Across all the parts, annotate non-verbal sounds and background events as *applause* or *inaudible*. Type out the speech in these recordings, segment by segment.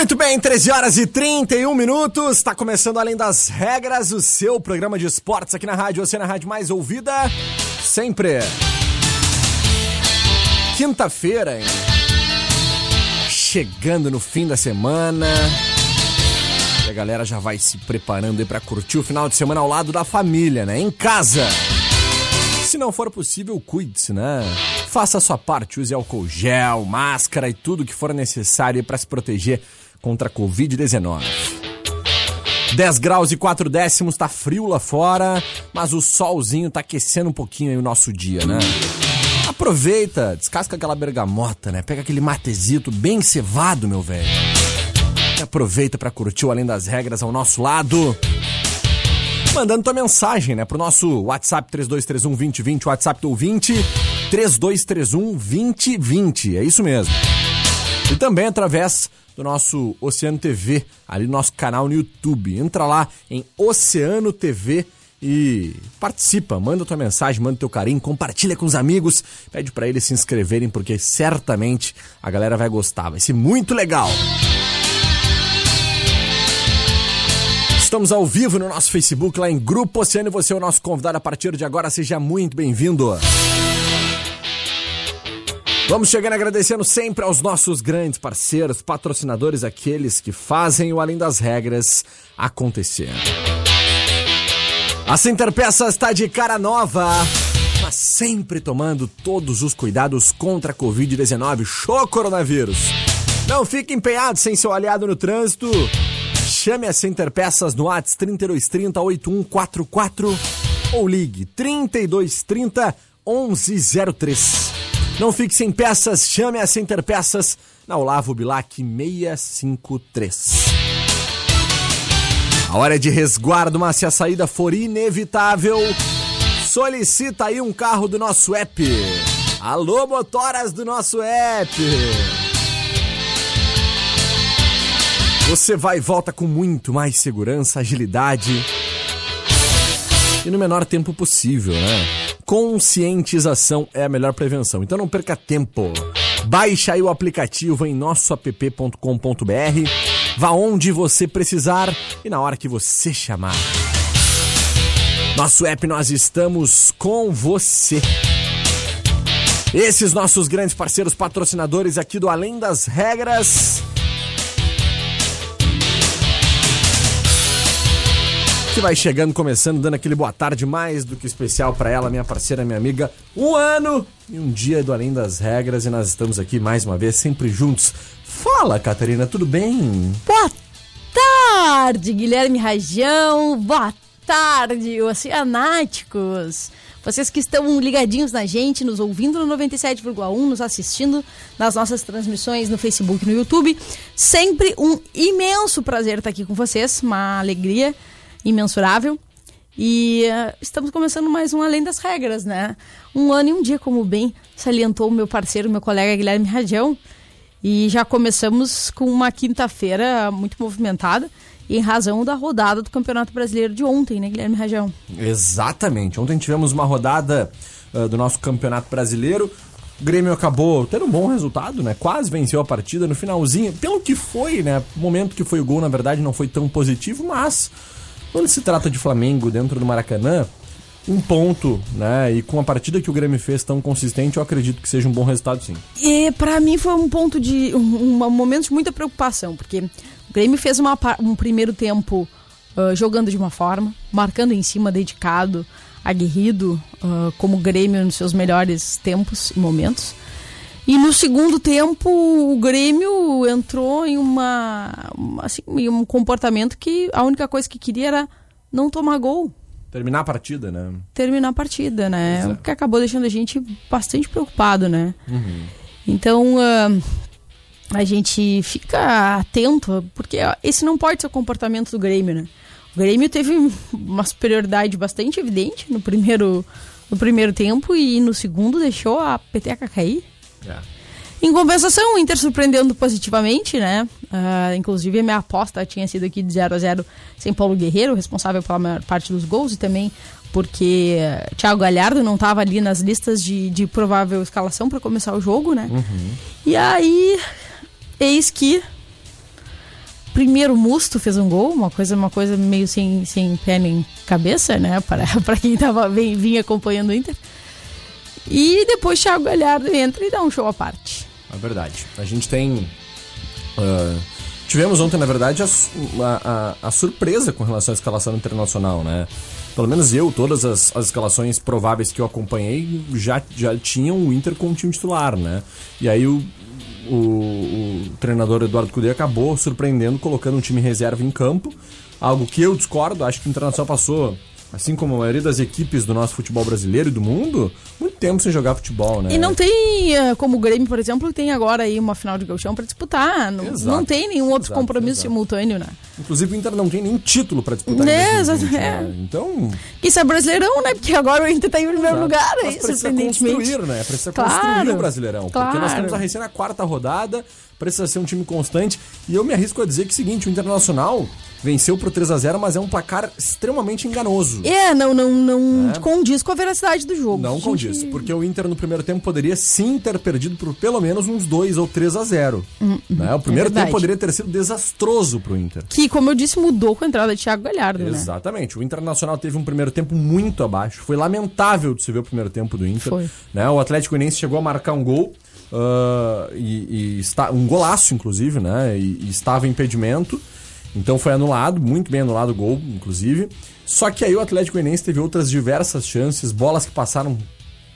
Muito bem, 13 horas e 31 minutos. Está começando Além das Regras, o seu programa de esportes aqui na rádio, você na rádio mais ouvida. Sempre. Quinta-feira, hein? Chegando no fim da semana. E a galera já vai se preparando aí para curtir o final de semana ao lado da família, né? Em casa. Se não for possível, cuide-se, né? Faça a sua parte, use álcool gel, máscara e tudo que for necessário para se proteger contra a Covid-19. 10 graus e 4 décimos, tá frio lá fora, mas o solzinho tá aquecendo um pouquinho aí o nosso dia, né? Aproveita, descasca aquela bergamota, né? Pega aquele matezito bem cevado, meu velho. E aproveita para curtir o Além das Regras ao nosso lado. Mandando tua mensagem, né? Pro nosso WhatsApp 3231 2020, WhatsApp do ouvinte 3231 2020. É isso mesmo. E também através do nosso Oceano TV, ali no nosso canal no YouTube. Entra lá em Oceano TV e participa, manda tua mensagem, manda teu carinho, compartilha com os amigos, pede para eles se inscreverem porque certamente a galera vai gostar, vai ser muito legal. Estamos ao vivo no nosso Facebook, lá em Grupo Oceano, e você é o nosso convidado a partir de agora, seja muito bem-vindo. Vamos chegando agradecendo sempre aos nossos grandes parceiros, patrocinadores, aqueles que fazem o Além das Regras acontecer. A Center Peças está de cara nova, mas sempre tomando todos os cuidados contra a Covid-19, show coronavírus. Não fique empenhado sem seu aliado no trânsito. Chame a Center Peças no ATS 3230 8144 ou ligue 3230 1103. Não fique sem peças, chame a Center Peças na Olavo Bilac 653. A hora de resguardo, mas se a saída for inevitável, solicita aí um carro do nosso app. Alô, motoras do nosso app. Você vai e volta com muito mais segurança, agilidade e no menor tempo possível, né? Conscientização é a melhor prevenção. Então não perca tempo. Baixe aí o aplicativo em nossoapp.com.br. Vá onde você precisar e na hora que você chamar. Nosso app, nós estamos com você. Esses nossos grandes parceiros patrocinadores aqui do Além das Regras. Que vai chegando, começando, dando aquele boa tarde mais do que especial para ela, minha parceira, minha amiga. Um ano e um dia do Além das Regras e nós estamos aqui mais uma vez, sempre juntos. Fala, Catarina, tudo bem? Boa tarde, Guilherme Rajão. Boa tarde, oceanáticos. Vocês que estão ligadinhos na gente, nos ouvindo no 97,1, nos assistindo nas nossas transmissões no Facebook e no YouTube. Sempre um imenso prazer estar aqui com vocês, uma alegria imensurável. E uh, estamos começando mais um Além das Regras, né? Um ano e um dia, como bem salientou o meu parceiro, meu colega Guilherme Radião. E já começamos com uma quinta-feira muito movimentada, em razão da rodada do Campeonato Brasileiro de ontem, né, Guilherme Rajão? Exatamente. Ontem tivemos uma rodada uh, do nosso Campeonato Brasileiro. O Grêmio acabou tendo um bom resultado, né? Quase venceu a partida no finalzinho. Pelo que foi, né? O momento que foi o gol, na verdade, não foi tão positivo, mas quando se trata de Flamengo dentro do Maracanã, um ponto, né? E com a partida que o Grêmio fez tão consistente, eu acredito que seja um bom resultado, sim. E para mim foi um ponto de. Um, um, momento de muita preocupação, porque o Grêmio fez uma, um primeiro tempo uh, jogando de uma forma, marcando em cima, dedicado, aguerrido, uh, como Grêmio nos seus melhores tempos e momentos. E no segundo tempo, o Grêmio entrou em uma, assim, em um comportamento que a única coisa que queria era não tomar gol. Terminar a partida, né? Terminar a partida, né? O que acabou deixando a gente bastante preocupado, né? Uhum. Então, uh, a gente fica atento, porque esse não pode ser o comportamento do Grêmio, né? O Grêmio teve uma superioridade bastante evidente no primeiro, no primeiro tempo e no segundo deixou a peteca cair. É. Em compensação, o Inter surpreendendo positivamente, né? Uh, inclusive, a minha aposta tinha sido aqui de 0 a 0 sem Paulo Guerreiro, responsável pela maior parte dos gols, e também porque Thiago Galhardo não estava ali nas listas de, de provável escalação para começar o jogo, né? Uhum. E aí, eis que primeiro Musto fez um gol, uma coisa, uma coisa meio sem, sem pé nem cabeça, né? Para *laughs* quem tava, vem, vinha acompanhando o Inter. E depois Thiago Galhardo entra e dá um show à parte. É verdade. A gente tem. Uh, tivemos ontem, na verdade, a, a, a, surpresa com relação à escalação internacional, né? Pelo menos eu, todas as, as escalações prováveis que eu acompanhei já, já tinham o Inter como time titular, né? E aí o, o, o treinador Eduardo Cudê acabou surpreendendo, colocando um time reserva em campo. Algo que eu discordo, acho que o Internacional passou assim como a maioria das equipes do nosso futebol brasileiro e do mundo, muito tempo sem jogar futebol, né? E não tem, eh, como o Grêmio, por exemplo, tem agora aí uma final de gauchão para disputar. Não, exato, não tem nenhum outro exato, compromisso exato. simultâneo, né? Inclusive o Inter não tem nenhum título para disputar. É, 2020, é. Né? Então. Isso é brasileirão, né? Porque agora o Inter tá em primeiro lugar, aí, Mas precisa construir, né? Precisa claro, construir o brasileirão. Claro. Porque nós temos a recém na quarta rodada, precisa ser um time constante. E eu me arrisco a dizer que é o seguinte: o Internacional venceu por 3 a 0 mas é um placar extremamente enganoso. É, não, não, não é. condiz com a veracidade do jogo. Não gente... condiz, porque o Inter no primeiro tempo poderia sim ter perdido por pelo menos uns 2 ou 3 a 0 hum, né? O primeiro é tempo poderia ter sido desastroso pro Inter. Que, como eu disse, mudou com a entrada de Thiago Galhardo, né? Exatamente. Né? O Internacional teve um primeiro tempo muito abaixo. Foi lamentável de se ver o primeiro tempo do Inter. Foi. Né? O Atlético Goianiense chegou a marcar um gol. Uh, e, e está, um golaço, inclusive, né? E, e estava impedimento. Então foi anulado, muito bem anulado o gol, inclusive. Só que aí o Atlético Goianiense teve outras diversas chances, bolas que passaram,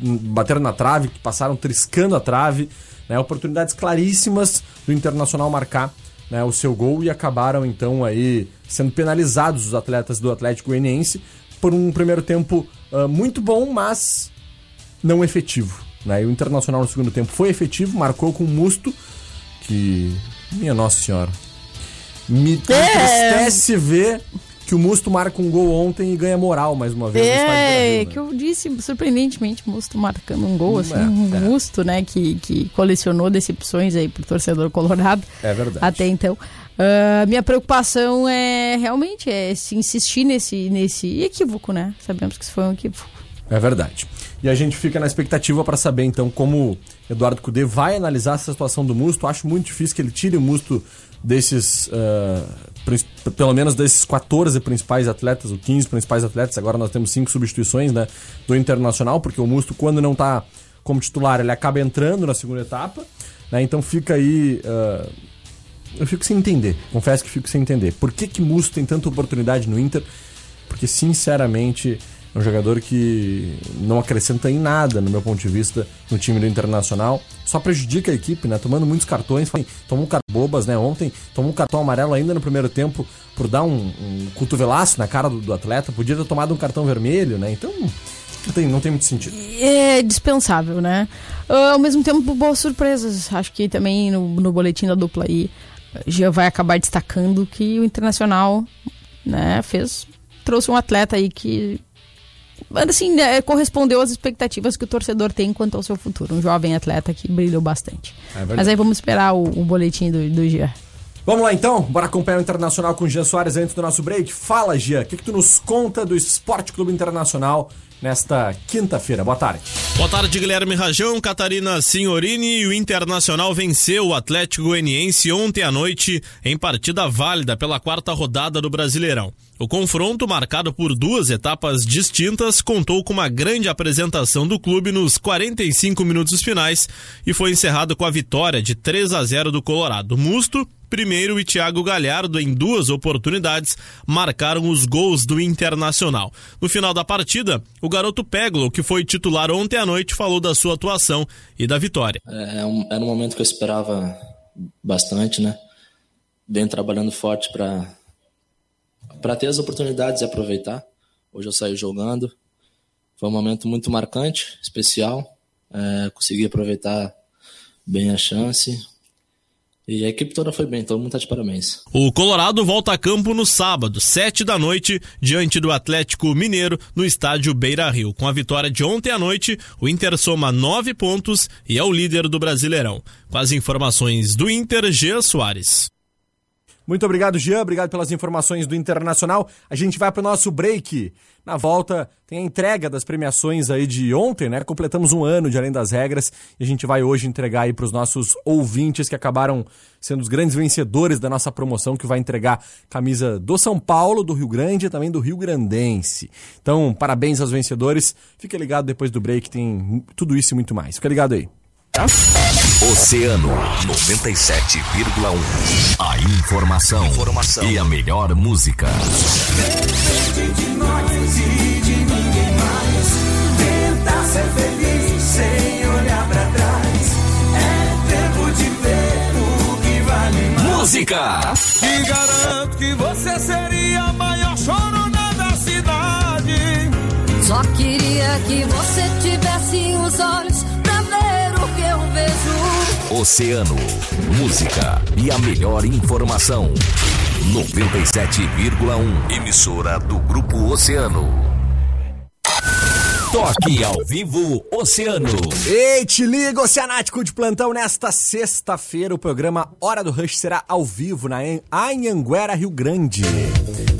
bateram na trave, que passaram triscando a trave, né, oportunidades claríssimas do Internacional marcar né, o seu gol e acabaram então aí sendo penalizados os atletas do Atlético Goianiense por um primeiro tempo uh, muito bom, mas não efetivo. Né? E o Internacional no segundo tempo foi efetivo, marcou com o Musto, que minha nossa senhora, me é. entristece ver que o Musto marca um gol ontem e ganha moral mais uma vez. É, né? que eu disse surpreendentemente, Musto marcando um gol, assim, é, um é. Musto, né, que, que colecionou decepções aí pro torcedor colorado. É verdade. Até então. Uh, minha preocupação é realmente é se insistir nesse, nesse equívoco, né? Sabemos que isso foi um equívoco. É verdade. E a gente fica na expectativa para saber então como Eduardo Cudê vai analisar essa situação do Musto. Acho muito difícil que ele tire o Musto desses, uh, pelo menos desses 14 principais atletas, ou 15 principais atletas, agora nós temos cinco substituições né, do Internacional, porque o Musto, quando não está como titular, ele acaba entrando na segunda etapa, né, então fica aí. Uh, eu fico sem entender, confesso que fico sem entender. Por que, que Musto tem tanta oportunidade no Inter? Porque, sinceramente, é um jogador que não acrescenta em nada, no meu ponto de vista, no time do Internacional. Só prejudica a equipe, né? Tomando muitos cartões. Tomou um cartão bobas, né? Ontem tomou um cartão amarelo ainda no primeiro tempo por dar um, um cotovelaço na cara do, do, atleta. Podia ter tomado um cartão vermelho, né? Então. Não tem, não tem muito sentido. É dispensável, né? Uh, ao mesmo tempo, boas surpresas. Acho que também no, no boletim da dupla aí já vai acabar destacando que o Internacional né, fez trouxe um atleta aí que assim, né, correspondeu às expectativas que o torcedor tem quanto ao seu futuro. Um jovem atleta que brilhou bastante. É Mas aí vamos esperar o, o boletim do, do Gia. Vamos lá então, bora acompanhar o Internacional com o Jean Soares antes do nosso break. Fala, Gia, o que, que tu nos conta do Esporte Clube Internacional nesta quinta-feira? Boa tarde. Boa tarde, Guilherme Rajão, Catarina Signorini e o Internacional venceu o Atlético Goianiense ontem à noite em partida válida pela quarta rodada do Brasileirão. O confronto, marcado por duas etapas distintas, contou com uma grande apresentação do clube nos 45 minutos finais e foi encerrado com a vitória de 3 a 0 do Colorado. Musto, primeiro e Thiago Galhardo, em duas oportunidades, marcaram os gols do Internacional. No final da partida, o garoto Peglo, que foi titular ontem à noite, falou da sua atuação e da vitória. É, é um, era um momento que eu esperava bastante, né? Venho trabalhando forte para para ter as oportunidades e aproveitar. Hoje eu saí jogando. Foi um momento muito marcante, especial. É, consegui aproveitar bem a chance. E a equipe toda foi bem, todo mundo tá de parabéns. O Colorado volta a campo no sábado, sete da noite, diante do Atlético Mineiro, no estádio Beira Rio. Com a vitória de ontem à noite, o Inter soma nove pontos e é o líder do Brasileirão. Com as informações do Inter, Jean Soares. Muito obrigado, Jean. Obrigado pelas informações do Internacional. A gente vai para o nosso break. Na volta tem a entrega das premiações aí de ontem, né? Completamos um ano de Além das Regras e a gente vai hoje entregar aí para os nossos ouvintes que acabaram sendo os grandes vencedores da nossa promoção, que vai entregar camisa do São Paulo, do Rio Grande e também do Rio Grandense. Então, parabéns aos vencedores. Fica ligado depois do break, tem tudo isso e muito mais. Fica ligado aí. Oceano 97,1. A informação, informação, e a melhor música. Depende de nós e de ninguém mais. Tenta ser feliz sem olhar pra trás. É tempo de ver o que vale mais. Música! E garanto que você seria a maior chorona da cidade. Só queria que você tivesse os olhos Oceano, música e a melhor informação. 97,1. Emissora do Grupo Oceano. Toque ao vivo Oceano. Ei, te liga, Oceanático de plantão. Nesta sexta-feira, o programa Hora do Rush será ao vivo na Anhanguera, Rio Grande.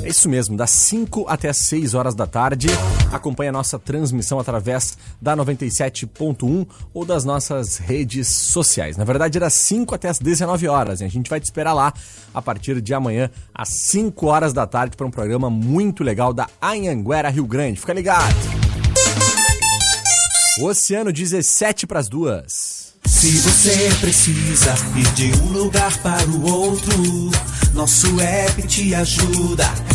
É isso mesmo, das 5 até as 6 horas da tarde. Acompanhe a nossa transmissão através da 97.1 ou das nossas redes sociais. Na verdade, é das 5 até as 19 horas. Hein? A gente vai te esperar lá a partir de amanhã, às 5 horas da tarde, para um programa muito legal da Anhanguera, Rio Grande. Fica ligado! Oceano 17 para as duas. Se você precisa ir de um lugar para o outro, nosso app te ajuda.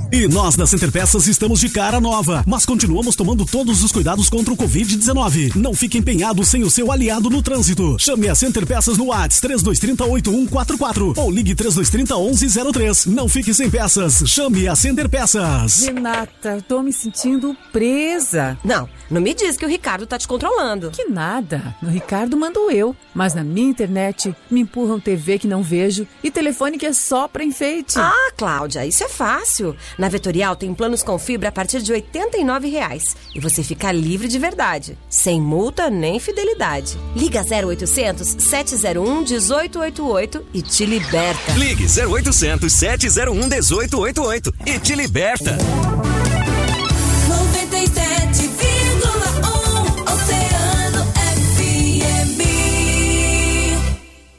E nós da Center Peças estamos de cara nova, mas continuamos tomando todos os cuidados contra o Covid-19. Não fique empenhado sem o seu aliado no trânsito. Chame a Center Peças no WhatsApp 3230 8144 ou ligue 3230 1103. Não fique sem peças. Chame a Center Peças. Renata, tô me sentindo presa. Não, não me diz que o Ricardo tá te controlando. Que nada. No Ricardo mando eu. Mas na minha internet me empurram TV que não vejo e telefone que é só pra enfeite. Ah, Cláudia, isso é fácil. Na Vetorial tem planos com fibra a partir de R$ 89,00 e você fica livre de verdade, sem multa nem fidelidade. Liga 0800 701 1888 e te liberta. Ligue 0800 701 1888 e te liberta. 97,1 Oceano FM.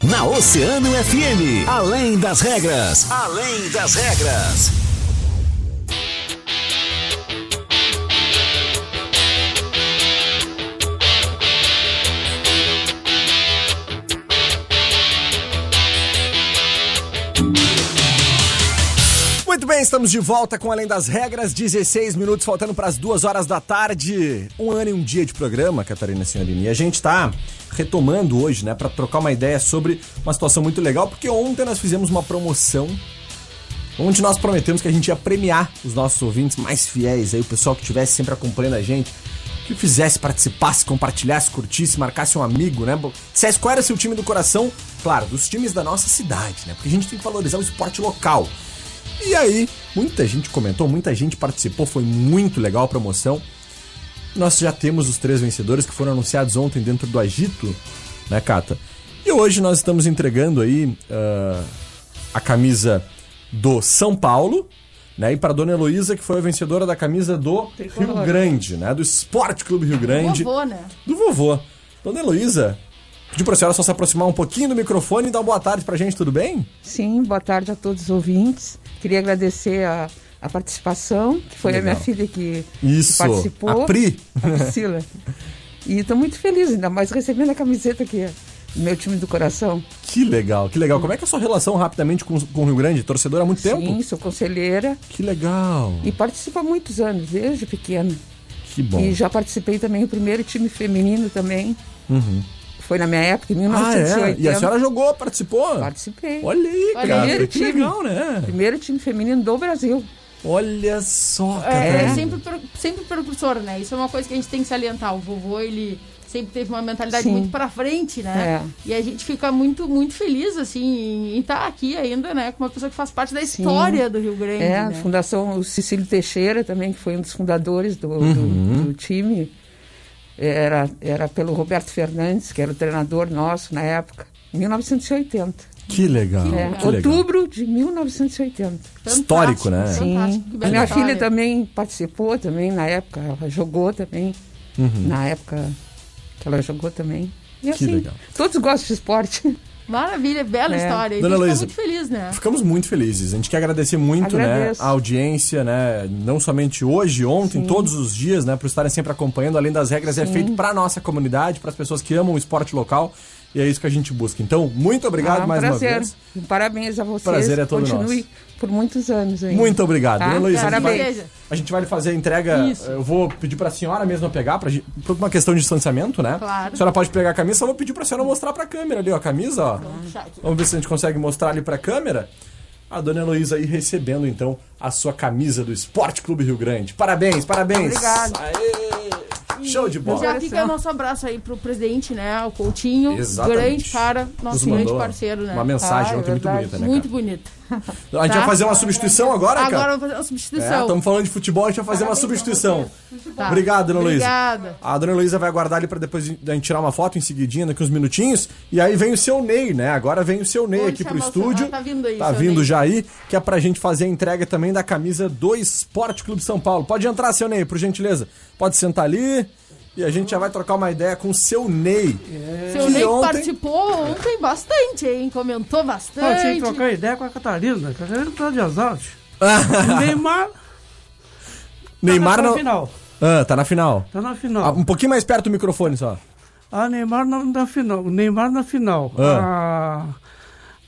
Na Oceano FM, além das regras, além das regras. Estamos de volta com Além das Regras, 16 minutos faltando para as duas horas da tarde. Um ano e um dia de programa, Catarina Senhorini. E a gente está retomando hoje, né, para trocar uma ideia sobre uma situação muito legal, porque ontem nós fizemos uma promoção onde nós prometemos que a gente ia premiar os nossos ouvintes mais fiéis, aí o pessoal que estivesse sempre acompanhando a gente, que fizesse, participasse, compartilhasse, curtisse, marcasse um amigo, né? Dissesse qual era seu time do coração, claro, dos times da nossa cidade, né? Porque a gente tem que valorizar o esporte local. E aí, muita gente comentou, muita gente participou, foi muito legal a promoção. Nós já temos os três vencedores que foram anunciados ontem dentro do Agito, né, Cata? E hoje nós estamos entregando aí ah, a camisa do São Paulo, né? E para dona Heloísa, que foi a vencedora da camisa do Rio Grande, né? Do Esporte Clube Rio Grande. Vovô, né? Do vovô. Dona Heloísa, pedi pra senhora só se aproximar um pouquinho do microfone e dar uma boa tarde pra gente, tudo bem? Sim, boa tarde a todos os ouvintes. Queria agradecer a, a participação, que foi Legal. a minha filha que, que Isso, participou. a Pri. A Priscila. E estou muito feliz, ainda mais recebendo a camiseta aqui, do meu time do coração. Que legal, que legal. Como é que é a sua relação rapidamente com, com o Rio Grande? Torcedora há muito tempo? Sim, sou conselheira Que legal. e participo há muitos anos, desde pequena. Que bom. E já participei também do primeiro time feminino também. Uhum. Foi na minha época, em Ah, 1980. é? E a senhora jogou, participou? Participei. Olha aí, Olha cara. Primeiro que time. legal, né? Primeiro time feminino do Brasil. Olha só, cara. É, sempre, per- sempre precursor, né? Isso é uma coisa que a gente tem que salientar. O vovô, ele sempre teve uma mentalidade Sim. muito pra frente, né? E a gente fica muito, muito feliz, assim, em estar aqui ainda, né? Com uma pessoa que faz parte da história do Rio Grande, É, a né? Fundação o Cecílio Teixeira também, que foi um dos fundadores do, do- Uhum. do time. Era, era pelo Roberto Fernandes, que era o treinador nosso na época, em 1980. Que legal. É, que legal. outubro de 1980. Histórico, né? Sim. Fantástico, A minha história. filha também participou também na época, ela jogou também. Uhum. Na época que ela jogou também. E Que assim, legal. todos gostam de esporte. Maravilha, bela É. história. Dona a gente Heloísa, fica muito feliz, né? Ficamos muito felizes. A gente quer agradecer muito, né, a audiência, né, não somente hoje, ontem, todos os dias, né, por estarem sempre acompanhando. Além das regras, é feito para nossa comunidade, para as pessoas que amam o esporte local. E é isso que a gente busca. Então, muito obrigado Ah, um mais prazer. uma vez. Parabéns a vocês. Prazer é todo Continue nosso. Por muitos anos ainda. Muito obrigado. Tá? Dona Heloísa, a gente, Parabéns. vai, a gente vai fazer a entrega. Isso. Eu vou pedir para a senhora mesma pegar, pra, por uma questão de distanciamento, né? Claro. A senhora pode pegar a camisa, só vou pedir para a senhora mostrar para a câmera ali, ó, a camisa, ó. Vamos ver se a gente consegue mostrar ali para a câmera. A dona Heloísa aí recebendo, então, a sua camisa do Esporte Clube Rio Grande. Parabéns, parabéns. Obrigado. Aê! Show de bola. Já fica nosso abraço aí pro presidente, né? O Coutinho. Exatamente. Grande cara, nosso Nos grande parceiro, né? Uma mensagem Ah, é ontem muito verdade. bonita, né, Muito cara? *laughs* A gente Tá? vai fazer uma substituição agora, cara? Agora vamos fazer uma substituição. Estamos falando de futebol, a gente vai fazer uma substituição. Tá. Obrigado, dona Luísa. Obrigada. A dona Luísa vai aguardar ali pra depois a gente tirar uma foto em seguidinha, daqui uns minutinhos. E aí vem o seu Ney, né? Agora vem o seu Ney Vamos aqui pro o estúdio. tá vindo aí, Tá vindo Ney. já aí, que é pra gente fazer a entrega também da camisa do Esporte Clube São Paulo. Pode entrar, seu Ney, por gentileza. Pode sentar ali. E a gente já vai trocar uma ideia com o seu Ney. Seu Que Ney ontem- participou ontem bastante, hein? Comentou Eu tinha bastante. que trocar ideia com a Catarina. A Catarina tá de. *laughs* O Neymar Neymar tá na não. final. Ah, tá na final. Tá na Ah, final. um pouquinho mais perto do microfone só. A Neymar na, na final. O Neymar na final. Ah.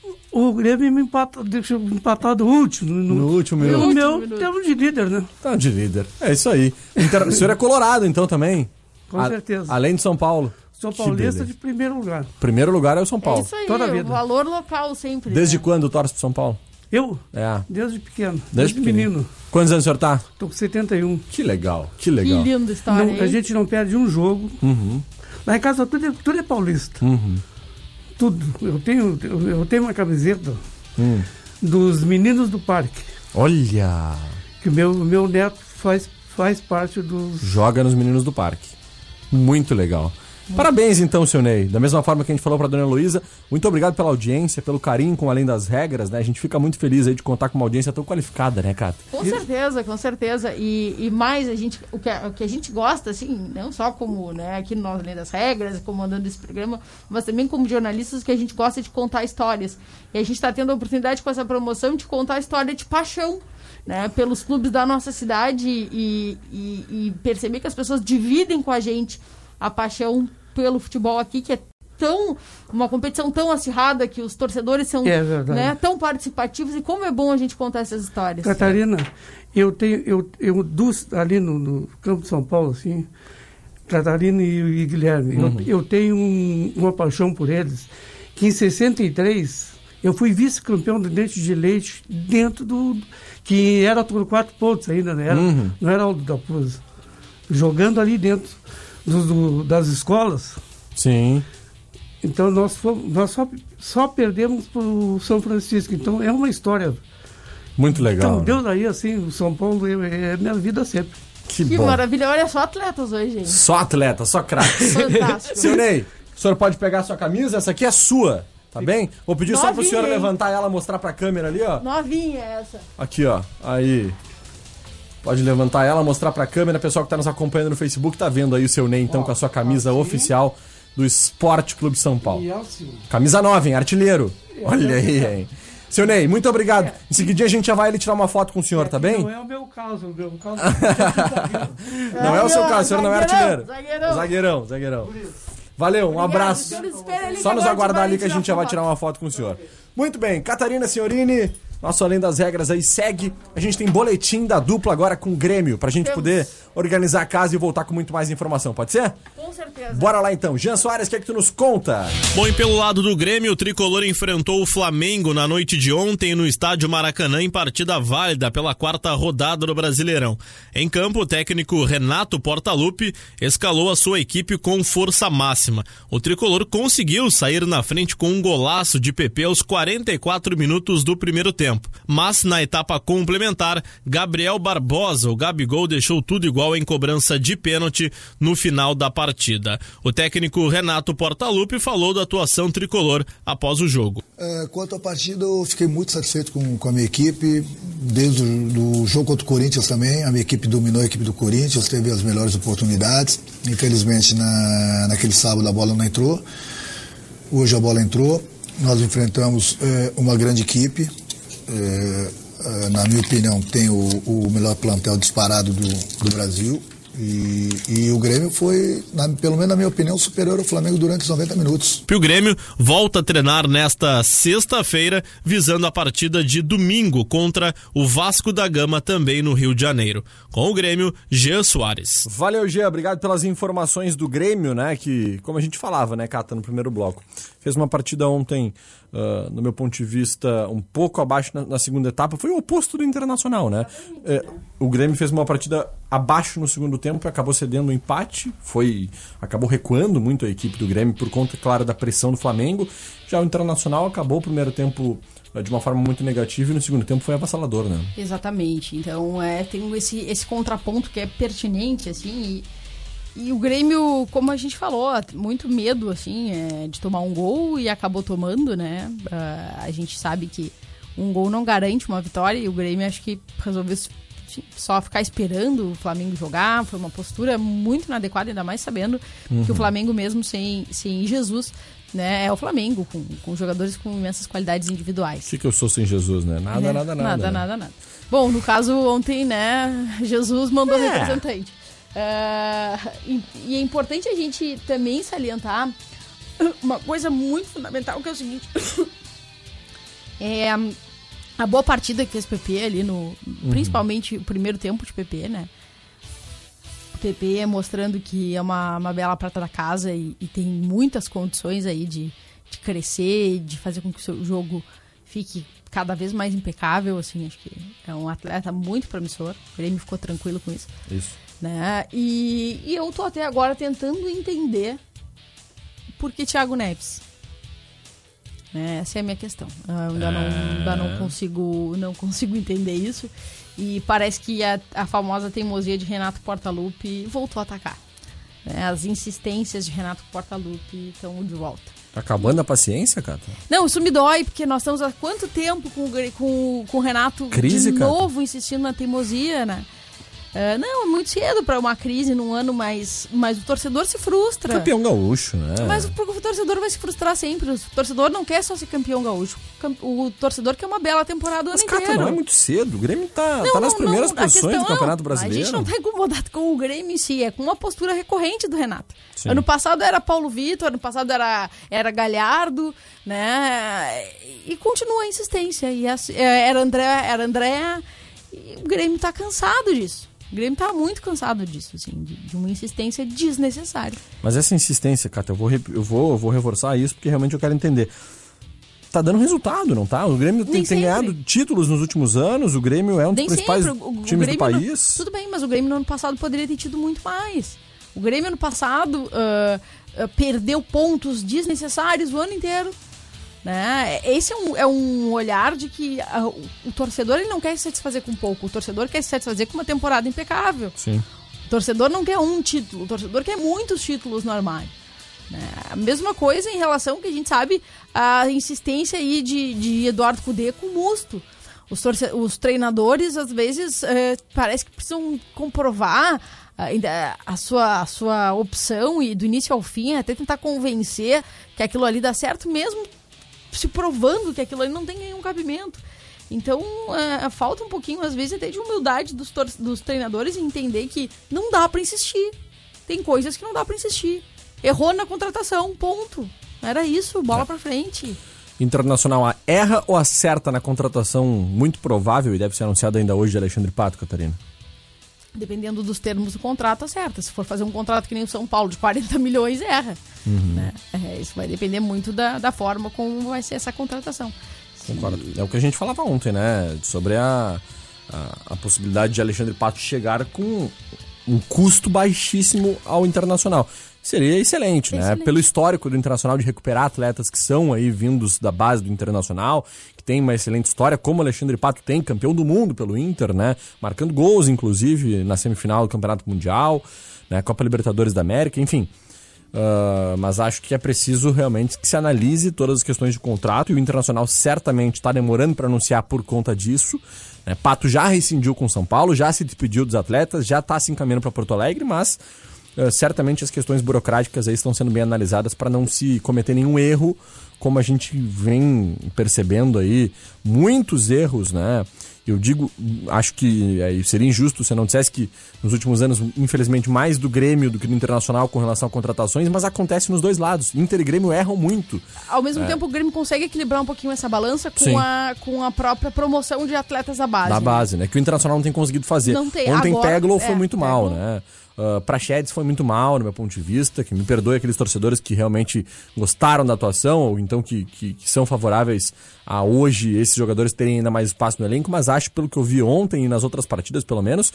Ah, o Grêmio me empata, deixa eu empatar do último. No, No último E minuto. o meu temos de líder, né? Tá de líder. É isso aí. Inter- *laughs* O senhor é colorado, então, também? Com A- certeza. Além de São Paulo. Que paulista de primeiro lugar. Primeiro lugar é o São É Paulo. isso aí, Toda a o vida. valor local sempre. Desde né? quando torce pro São Paulo? Eu, É. desde pequeno. Desde Desde, menino. Quantos anos o senhor tá? Tô com 71. Que legal, que Que legal. linda história, Não, a gente não perde um jogo. Uhum, Lá em casa tudo é, tudo é paulista. uhum. Tudo. Eu tenho, eu, eu tenho uma camiseta Hum. dos meninos do parque. Olha! Que meu, meu neto faz, faz parte dos. Joga nos meninos do parque. Muito legal. Parabéns então, seu Ney. Da mesma forma que a gente falou pra dona Luísa, muito obrigado pela audiência, pelo carinho com Além das Regras, né? A gente fica muito feliz aí de contar com uma audiência tão qualificada, né, Cata? Com certeza, com certeza. E, e mais, a gente, o, que, o que a gente gosta, assim, não só como né, aqui no Além das Regras, comandando esse programa, mas também como jornalistas, que a gente gosta de contar histórias. E a gente está tendo a oportunidade com essa promoção de contar a história de paixão. Né, pelos clubes da nossa cidade e, e- e perceber que as pessoas dividem com a gente a paixão pelo futebol aqui, que é tão uma competição tão acirrada que os torcedores são É né, tão participativos e como é bom a gente contar essas histórias. Catarina, eu tenho. Eu, eu dos, ali no, no campo de São Paulo, assim, Catarina e, e Guilherme, Uhum. eu, eu tenho um- uma paixão por eles, que em 63 eu fui vice-campeão do dente de leite dentro do. Que era por quatro pontos ainda, né? Era, Uhum. Não era o da Pusa. Jogando ali dentro do- do- das escolas. Sim. Então nós, fomos, nós só, só perdemos para o São Francisco. Então é uma história. Muito legal. Então né? Deus aí, assim, o São Paulo é, é minha vida sempre. Que, Que bom. maravilha. Olha só atletas hoje, gente. Só atleta, só craque. Fantástico. seu Ney, O senhor pode pegar a sua camisa, essa aqui é sua, tá bem? Vou pedir só pro Novinha, senhor hein? levantar ela, mostrar pra câmera ali, ó. Novinha essa. Aqui, ó. Aí. Pode levantar ela, mostrar pra câmera. Pessoal que tá nos acompanhando no Facebook tá vendo aí o seu Ney, então, com a sua camisa oficial do Esporte Clube São Paulo. E assim, Camisa nova, hein? Artilheiro. Olha aí, hein? Seu Ney, muito obrigado. Em seguidinha a gente já vai ali tirar uma foto com o senhor, tá bem? Não é o meu caso, o meu caso. *laughs* Não é o seu caso, o senhor não é artilheiro. Zagueirão. Zagueirão, zagueirão. Valeu, um abraço. Espera ele Só nos aguardar ali que a gente já vai tirar uma foto com o senhor. Muito bem, Catarina Senhorini, nosso Além das Regras aí segue. A gente tem boletim da dupla agora com o Grêmio, pra gente Temos. poder organizar a casa e voltar com muito mais informação, pode ser? Com certeza. Bora lá então. Jean Soares, o que é que tu nos conta? Bom, e pelo lado do Grêmio, o tricolor enfrentou o Flamengo na noite de ontem no estádio Maracanã em partida válida pela quarta rodada do Brasileirão. Em campo, o técnico Renato Portaluppi escalou a sua equipe com força máxima. O tricolor conseguiu sair na frente com um golaço de PP aos 44 minutos do primeiro tempo. Mas na etapa complementar, Gabriel Barbosa, o Gabigol, deixou tudo igual em cobrança de pênalti no final da partida. O técnico Renato Portaluppi falou da atuação tricolor após o jogo. É, quanto à partida, eu fiquei muito satisfeito com, com a minha equipe. Desde o jogo contra o Corinthians também, a minha equipe dominou a equipe do Corinthians, teve as melhores oportunidades. Infelizmente, na, naquele sábado a bola não entrou. Hoje a bola entrou. Nós enfrentamos é, uma grande equipe. É, é, na minha opinião, tem o, o melhor plantel disparado do, do Brasil. E, e o Grêmio foi, na- pelo menos na minha opinião, superior ao Flamengo durante os 90 minutos. E o Grêmio volta a treinar nesta sexta-feira, visando a partida de domingo contra o Vasco da Gama, também no Rio de Janeiro. Com o Grêmio, Jean Soares. Valeu, Gê. Obrigado pelas informações do Grêmio, né? Que, como a gente falava, né, Cata, no primeiro bloco. Fez uma partida ontem, ah, no meu ponto de vista, um pouco abaixo na, na segunda etapa. Foi o oposto do Internacional, né? É, o Grêmio fez uma partida abaixo no segundo tempo e acabou cedendo um empate. Foi, acabou recuando muito a equipe do Grêmio por conta, claro, da pressão do Flamengo. Já o Internacional acabou o primeiro tempo ah, de uma forma muito negativa e no segundo tempo foi avassalador, né? Exatamente. Então, é, tem esse, esse contraponto que é pertinente, assim, e, e o Grêmio, como a gente falou, muito medo, assim, é, de tomar um gol e acabou tomando, né? Ah, a gente sabe que um gol não garante uma vitória e o Grêmio acho que resolveu só ficar esperando o Flamengo jogar. Foi uma postura muito inadequada, ainda mais sabendo Uhum. que o Flamengo, mesmo sem, sem Jesus, né, é o Flamengo, com, com jogadores com imensas qualidades individuais. O que, que eu sou sem Jesus, né? Nada, É, nada, nada. Nada, né? nada, nada. Bom, no caso, ontem, né, *laughs* Jesus mandou É. representante. É, e, e é importante a gente também salientar uma coisa muito fundamental, que é o seguinte. *coughs* é a boa partida que fez PP ali no... Principalmente o primeiro tempo de PP, né? PP é mostrando que é uma, uma bela prata da casa e, e tem muitas condições aí de, de crescer, de fazer com que o seu jogo fique cada vez mais impecável, assim, acho que é um atleta muito promissor. O Grêmio ficou tranquilo com isso, Isso. Né? E, e eu tô até agora tentando entender por que Thiago Neves. Né? Essa é a minha questão. Eu ainda, não, ainda não consigo não consigo entender isso. E parece que a, a famosa teimosia de Renato Portaluppi voltou a atacar. né? As insistências de Renato Portaluppi estão de volta. Tá acabando a paciência, Cata? Não, isso me dói, porque nós estamos há quanto tempo com, com, com o Renato Crise, de novo insistindo na teimosia, né? É, não, é muito cedo para uma crise num ano, mas, mas o torcedor se frustra. Campeão gaúcho, né? Mas porque o torcedor vai se frustrar sempre. O torcedor não quer só ser campeão gaúcho. O torcedor quer uma bela temporada o Mas, ano Cata, inteiro. não é muito cedo. O Grêmio tá, Não, tá nas não, primeiras não, a posições do Campeonato Brasileiro. A gente não tá incomodado com o Grêmio em si, é com uma postura recorrente do Renato. Sim. Ano passado era Paulo Vitor, ano passado era, era Galhardo, né? E continua a insistência. E essa- é, era André, era André. E o Grêmio tá cansado disso. O Grêmio tá muito cansado disso, assim, de, de uma insistência desnecessária. Mas essa insistência, Cata, eu vou, eu, vou, eu vou reforçar isso porque realmente eu quero entender. Tá dando resultado, não tá? O Grêmio tem, tem ganhado títulos nos últimos anos, o Grêmio é um dos Nem principais sempre. O, o times Grêmio do no- país. tudo bem, mas o Grêmio no ano passado poderia ter tido muito mais. O Grêmio ano passado ah, ah, perdeu pontos desnecessários o ano inteiro. Né? Esse é um, é um olhar de que ah, o, torcedor ele não quer se satisfazer com pouco, o torcedor quer se satisfazer com uma temporada impecável. Sim. O torcedor não quer um título, o torcedor quer muitos títulos no armário. Né? A mesma coisa em relação que a gente sabe a insistência aí de, de Eduardo Cudê com o Musto. Os, os treinadores, às vezes, eh, parece que precisam comprovar ainda a sua, a sua opção e do início ao fim, até tentar convencer que aquilo ali dá certo, mesmo se provando que aquilo ali não tem nenhum cabimento. Então, eh, falta um pouquinho, às vezes, até de humildade dos, dos treinadores em entender que não dá pra insistir. Tem coisas que não dá pra insistir. Errou na contratação, ponto. Era isso, bola pra frente. Internacional a- erra ou acerta na contratação muito provável e deve ser anunciada ainda hoje de Alexandre Pato, Catarina? Dependendo dos termos do contrato, acerta. Se for fazer um contrato que nem o São Paulo, de 40 milhões, erra. Né? É, isso vai depender muito da, da forma como vai ser essa contratação. Concordo. É o que a gente falava ontem, né? Sobre a, a, a possibilidade de Alexandre Pato chegar com um custo baixíssimo ao Internacional. Seria excelente, né? Excelente. Pelo histórico do Internacional de recuperar atletas que são aí vindos da base do Internacional, que tem uma excelente história, como Alexandre Pato tem, campeão do mundo pelo Inter, né? Marcando gols, inclusive, na semifinal do Campeonato Mundial, né? Copa Libertadores da América, enfim. Uh, mas acho que é preciso realmente que se analise todas as questões de contrato e o Internacional certamente está demorando para anunciar por conta disso. né? Pato já rescindiu com São Paulo, já se despediu dos atletas, já está se encaminhando para Porto Alegre, mas uh, certamente as questões burocráticas estão sendo bem analisadas para não se cometer nenhum erro, como a gente vem percebendo aí, muitos erros, né? Eu digo, acho que é, seria injusto se eu não dissesse que nos últimos anos, infelizmente, mais do Grêmio do que do Internacional com relação a contratações, mas acontece nos dois lados. Inter e Grêmio erram muito. Ao mesmo É. tempo, o Grêmio consegue equilibrar um pouquinho essa balança Sim. com a, com a própria promoção de atletas da base. da né? base, né? Que o Internacional não tem conseguido fazer. Não tem. Ontem Agora, Peglo foi é, muito mal, né? Uh, Praxedes foi muito mal, no meu ponto de vista, que me perdoe aqueles torcedores que realmente gostaram da atuação, ou então que, que, que são favoráveis a hoje esses jogadores terem ainda mais espaço no elenco, mas acho, pelo que eu vi ontem e nas outras partidas, pelo menos,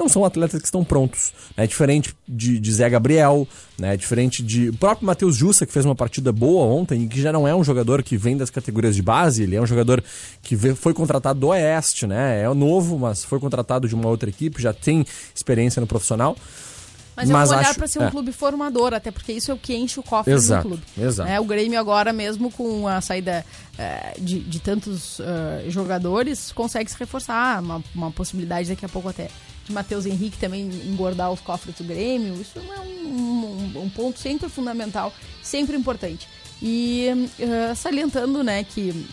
não são atletas que estão prontos. É diferente de, de Zé Gabriel, né? diferente de. O próprio Matheus Jussa, que fez uma partida boa ontem, e que já não é um jogador que vem das categorias de base, ele é um jogador que foi contratado do Oeste, né? É novo, mas foi contratado de uma outra equipe, já tem experiência no profissional. Mas, é um olhar para ser um é. clube formador, até porque isso é o que enche o cofre Exato, do clube. exato. É, o Grêmio agora mesmo com a saída eh, de, de tantos eh, jogadores consegue se reforçar, uma, uma possibilidade daqui a pouco até de Matheus Henrique também engordar os cofres do Grêmio, isso é um, um- um ponto sempre fundamental, sempre importante. E eh, salientando, né, que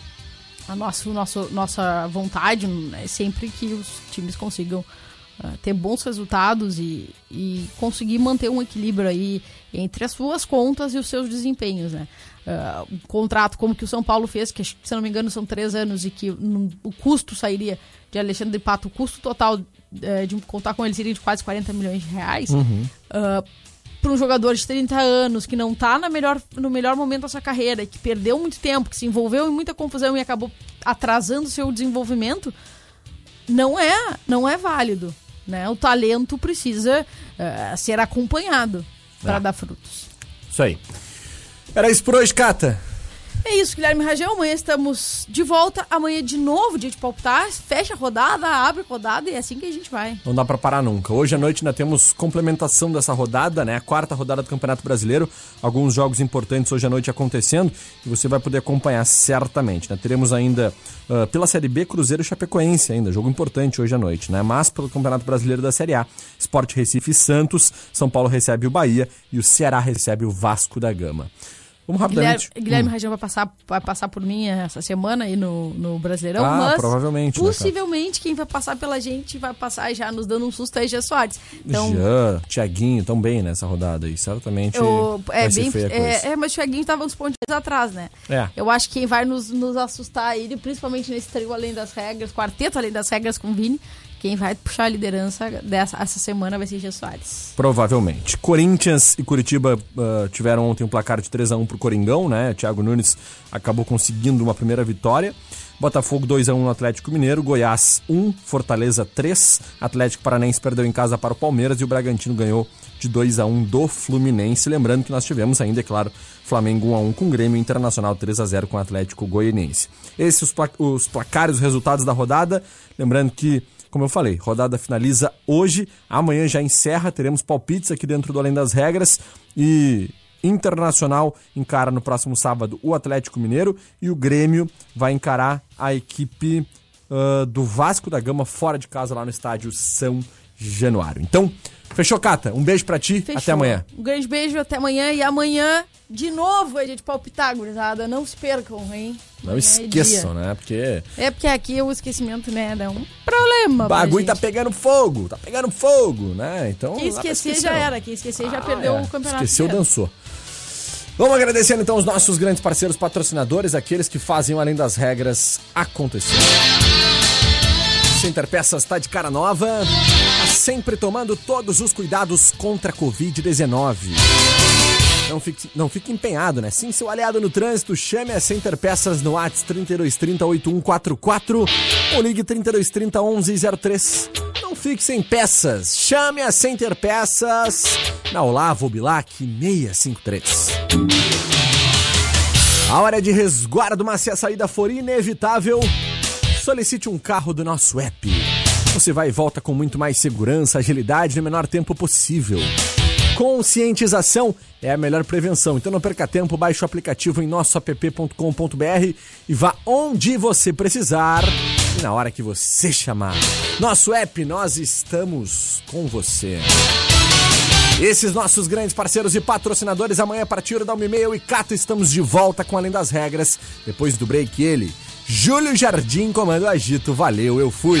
a nosso, nosso, nossa vontade é sempre que os times consigam ah, ter bons resultados e, e conseguir manter um equilíbrio aí entre as suas contas e os seus desempenhos, né? Ah, um contrato como que o São Paulo fez, que se não me engano são três anos e que o custo sairia de Alexandre Pato, o custo total eh, de contar com ele seria de quase 40 milhões de reais. Uhum. para um jogador de 30 anos que não tá na melhor, no melhor momento da sua carreira, que perdeu muito tempo, que se envolveu em muita confusão e acabou atrasando seu desenvolvimento, não é, não é válido. Né? O talento precisa eh, ser acompanhado para Ah. dar frutos. Isso aí. Era isso por hoje, Cata. É isso, Guilherme Ragel. Amanhã estamos de volta. Amanhã de novo, dia de palpitar. Fecha a rodada, abre a rodada e é assim que a gente vai. Não dá pra parar nunca. Hoje à noite ainda temos complementação dessa rodada, né? A quarta rodada do Campeonato Brasileiro. Alguns jogos importantes hoje à noite acontecendo e você vai poder acompanhar certamente, né? Teremos ainda ah, pela Série B Cruzeiro Chapecoense ainda, jogo importante hoje à noite, né? Mas pelo Campeonato Brasileiro da Série A, Sport Recife e Santos, São Paulo recebe o Bahia e o Ceará recebe o Vasco da Gama. Vamos Guilherme, rapidamente. Guilherme Hum. Ragel vai passar, vai passar por mim essa semana aí no, no Brasileirão, Ah, mas provavelmente, né, possivelmente quem vai passar pela gente vai passar já nos dando um susto aí, Gê Soares. Então, Jean, Thiaguinho, tão bem nessa rodada aí. Certamente eu, é bem. É, é, mas o Thiaguinho tava uns pontinhos atrás, né? É. Eu acho que quem vai nos, nos assustar aí, principalmente nesse trio além das regras, quarteto além das regras com o Vini, quem vai puxar a liderança dessa essa semana vai ser Gê Soares. Provavelmente. Corinthians e Curitiba ah, tiveram ontem um placar de 3 a 1 pro Coringão, né? Thiago Nunes acabou conseguindo uma primeira vitória. Botafogo 2 a 1 no Atlético Mineiro, Goiás 1, Fortaleza 3, Atlético Paranaense perdeu em casa para o Palmeiras e o Bragantino ganhou de 2 a 1 do Fluminense. Lembrando que nós tivemos ainda, é claro, Flamengo 1 a 1 com o Grêmio Internacional 3 a 0 com o Atlético Goianiense. Esses os placares, os resultados da rodada. Lembrando que como eu falei, rodada finaliza hoje. Amanhã já encerra, teremos palpites aqui dentro do Além das Regras. E Internacional encara no próximo sábado o Atlético Mineiro e o Grêmio vai encarar a equipe uh, do Vasco da Gama fora de casa lá no estádio São Januário. Então, fechou, Cata? Um beijo para ti, Fechou. até amanhã. Um grande beijo, até amanhã. E amanhã, de novo, é dia de palpitar, gurizada. Não se percam, hein? Não é esqueçam, dia. né? Porque É porque aqui o esquecimento, né, dá um problema. o bagulho gente. tá pegando fogo, tá pegando fogo, né? Então. Quem esquecer já era. Quem esquecer já Ah, perdeu é. o campeonato. Esqueceu, inteiro. dançou. Vamos agradecendo então os nossos grandes parceiros patrocinadores, aqueles que fazem o Além das Regras acontecer. Center Peças tá de cara nova, tá sempre tomando todos os cuidados contra a Covid-19. Não fique, não fique empenhado, né? Sim, seu aliado no trânsito, chame a Center Peças no WhatsApp 3230 8144 ou ligue 3230 1103. Não fique sem peças, chame a Center Peças na Olavo Bilac 653. A hora de resguardo, mas se a saída for inevitável, solicite um carro do nosso app. Você vai e volta com muito mais segurança, agilidade no menor tempo possível. Conscientização é a melhor prevenção. Então não perca tempo, baixe o aplicativo em nossoapp.com.br e vá onde você precisar e na hora que você chamar. Nosso app, nós estamos com você. Esses nossos grandes parceiros e patrocinadores, amanhã a partir da 1 e Cato, estamos de volta com Além das Regras. Depois do break, ele, Júlio Jardim, comando agito. Valeu, eu fui.